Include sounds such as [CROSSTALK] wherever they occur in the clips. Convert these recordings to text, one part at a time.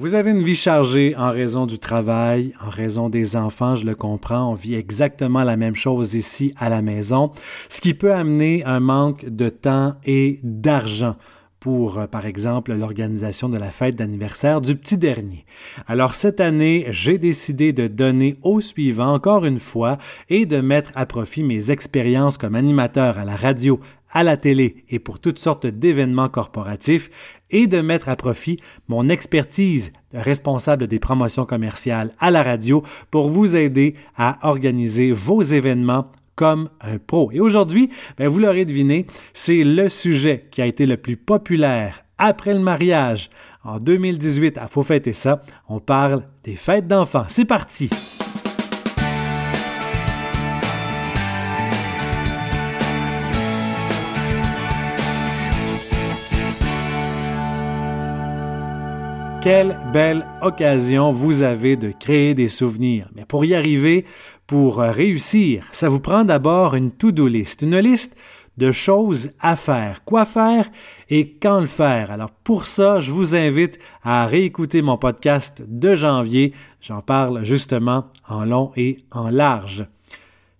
Vous avez une vie chargée en raison du travail, en raison des enfants, je le comprends, on vit exactement la même chose ici à la maison, ce qui peut amener un manque de temps et d'argent pour, euh, par exemple, l'organisation de la fête d'anniversaire du petit dernier. Alors cette année, j'ai décidé de donner au suivant encore une fois et de mettre à profit mes expériences comme animateur à la radio, à la télé et pour toutes sortes d'événements corporatifs et de mettre à profit mon expertise de responsable des promotions commerciales à la radio pour vous aider à organiser vos événements comme un pro. Et aujourd'hui, ben, vous l'aurez deviné, c'est le sujet qui a été le plus populaire après le mariage. En 2018, à Faut fêter ça, on parle des fêtes d'enfants. C'est parti! Quelle belle occasion vous avez de créer des souvenirs. Mais pour y arriver, pour réussir, ça vous prend d'abord une to-do list, une liste de choses à faire, quoi faire et quand le faire. Alors pour ça, je vous invite à réécouter mon podcast de janvier. J'en parle justement en long et en large.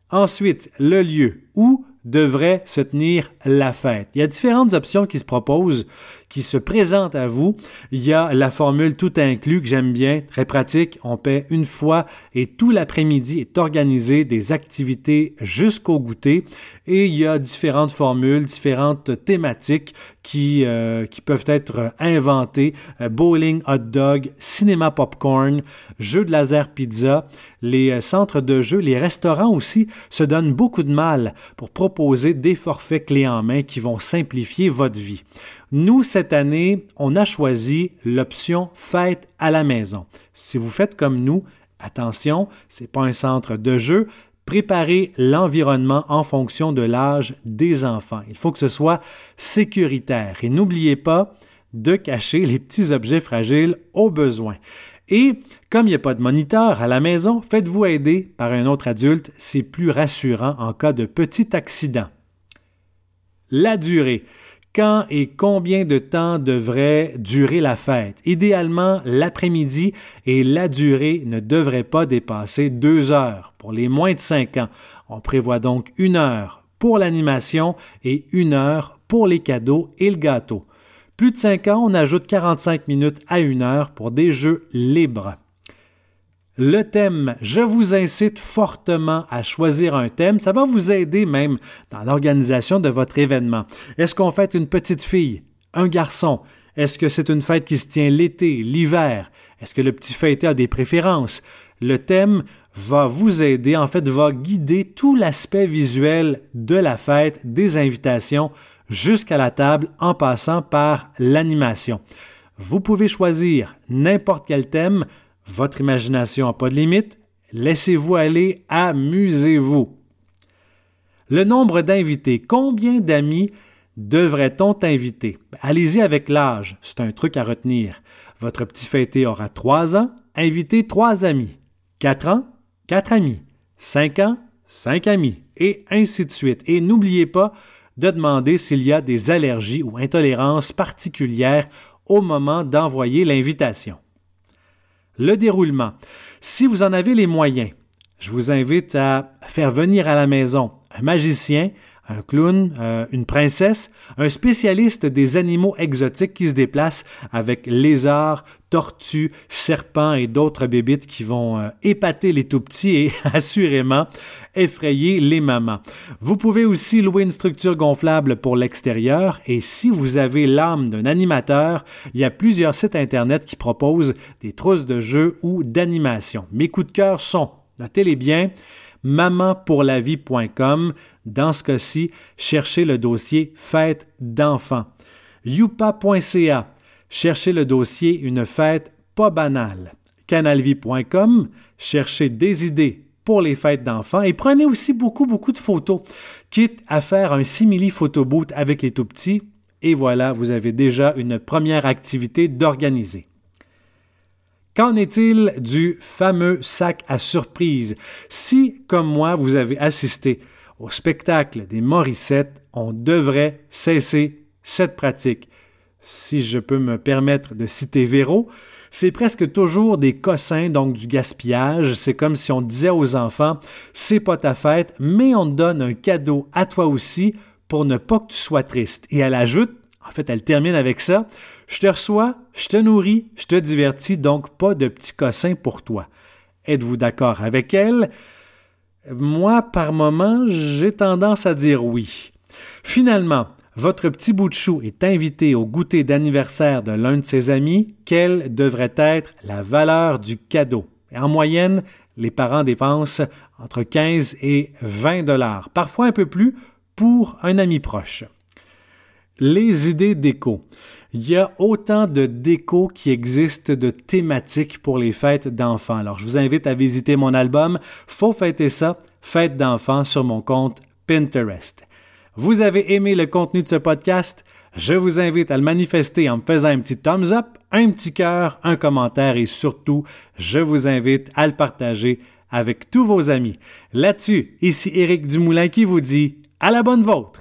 Ensuite, le lieu où devrait se tenir la fête? Il y a différentes options qui se proposent qui se présente à vous. Il y a la formule tout inclus que j'aime bien, très pratique. On paie une fois et tout l'après-midi est organisé des activités jusqu'au goûter. Et il y a différentes formules, différentes thématiques qui, euh, qui peuvent être inventées. Euh, bowling, hot dog, cinéma popcorn, jeux de laser pizza. Les euh, centres de jeux, les restaurants aussi se donnent beaucoup de mal pour proposer des forfaits clés en main qui vont simplifier votre vie. Nous, cette année, on a choisi l'option fête à la maison. Si vous faites comme nous, attention, c'est pas un centre de jeu. Préparez l'environnement en fonction de l'âge des enfants. Il faut que ce soit sécuritaire. Et n'oubliez pas de cacher les petits objets fragiles au besoin. Et comme il n'y a pas de moniteur à la maison, faites-vous aider par un autre adulte, c'est plus rassurant en cas de petit accident. La durée quand et combien de temps devrait durer la fête. Idéalement, l'après-midi et la durée ne devrait pas dépasser deux heures. Pour les moins de cinq ans, on prévoit donc une heure pour l'animation et une heure pour les cadeaux et le gâteau. Plus de cinq ans, on ajoute 45 minutes à une heure pour des jeux libres. Le thème, je vous incite fortement à choisir un thème. Ça va vous aider même dans l'organisation de votre événement. Est-ce qu'on fête une petite fille, un garçon? Est-ce que c'est une fête qui se tient l'été, l'hiver? Est-ce que le petit fêté a des préférences? Le thème va vous aider, en fait, va guider tout l'aspect visuel de la fête, des invitations, jusqu'à la table en passant par l'animation. Vous pouvez choisir n'importe quel thème, votre imagination n'a pas de limite. Laissez-vous aller, amusez-vous. Le nombre d'invités. Combien d'amis devrait-on inviter? Allez-y avec l'âge, c'est un truc à retenir. Votre petit fêté aura trois ans, invitez trois amis. Quatre ans, quatre amis. Cinq ans, cinq amis. Et ainsi de suite. Et n'oubliez pas de demander s'il y a des allergies ou intolérances particulières au moment d'envoyer l'invitation. Le déroulement. Si vous en avez les moyens, je vous invite à faire venir à la maison un magicien, un clown, euh, une princesse, un spécialiste des animaux exotiques qui se déplacent avec lézards, tortues, serpents et d'autres bébites qui vont euh, épater les tout petits et [LAUGHS] assurément effrayer les mamans. Vous pouvez aussi louer une structure gonflable pour l'extérieur et si vous avez l'âme d'un animateur, il y a plusieurs sites internet qui proposent des trousses de jeux ou d'animation. Mes coups de cœur sont, notez-les bien, mamanpourlavie.com. Dans ce cas-ci, cherchez le dossier Fête d'enfants. youpa.ca. Cherchez le dossier Une fête pas banale. canalvie.com. Cherchez des idées pour les fêtes d'enfants et prenez aussi beaucoup, beaucoup de photos. Quitte à faire un simili photoboot avec les tout petits, et voilà, vous avez déjà une première activité d'organiser. Qu'en est-il du fameux sac à surprise? Si, comme moi, vous avez assisté au spectacle des Morissettes, on devrait cesser cette pratique. Si je peux me permettre de citer Véro, c'est presque toujours des cossins, donc du gaspillage. C'est comme si on disait aux enfants, c'est pas ta fête, mais on te donne un cadeau à toi aussi pour ne pas que tu sois triste. Et elle ajoute, en fait, elle termine avec ça, je te reçois, je te nourris, je te divertis, donc pas de petits cossins pour toi. Êtes-vous d'accord avec elle? Moi, par moment, j'ai tendance à dire oui. Finalement, votre petit bout de chou est invité au goûter d'anniversaire de l'un de ses amis, quelle devrait être la valeur du cadeau? En moyenne, les parents dépensent entre 15 et 20 dollars, parfois un peu plus, pour un ami proche. Les idées déco. Il y a autant de déco qui existent de thématiques pour les fêtes d'enfants. Alors, je vous invite à visiter mon album Faut fêter ça, fête d'enfants sur mon compte Pinterest. Vous avez aimé le contenu de ce podcast? Je vous invite à le manifester en me faisant un petit thumbs up, un petit cœur, un commentaire et surtout, je vous invite à le partager avec tous vos amis. Là-dessus, ici Éric Dumoulin qui vous dit à la bonne vôtre!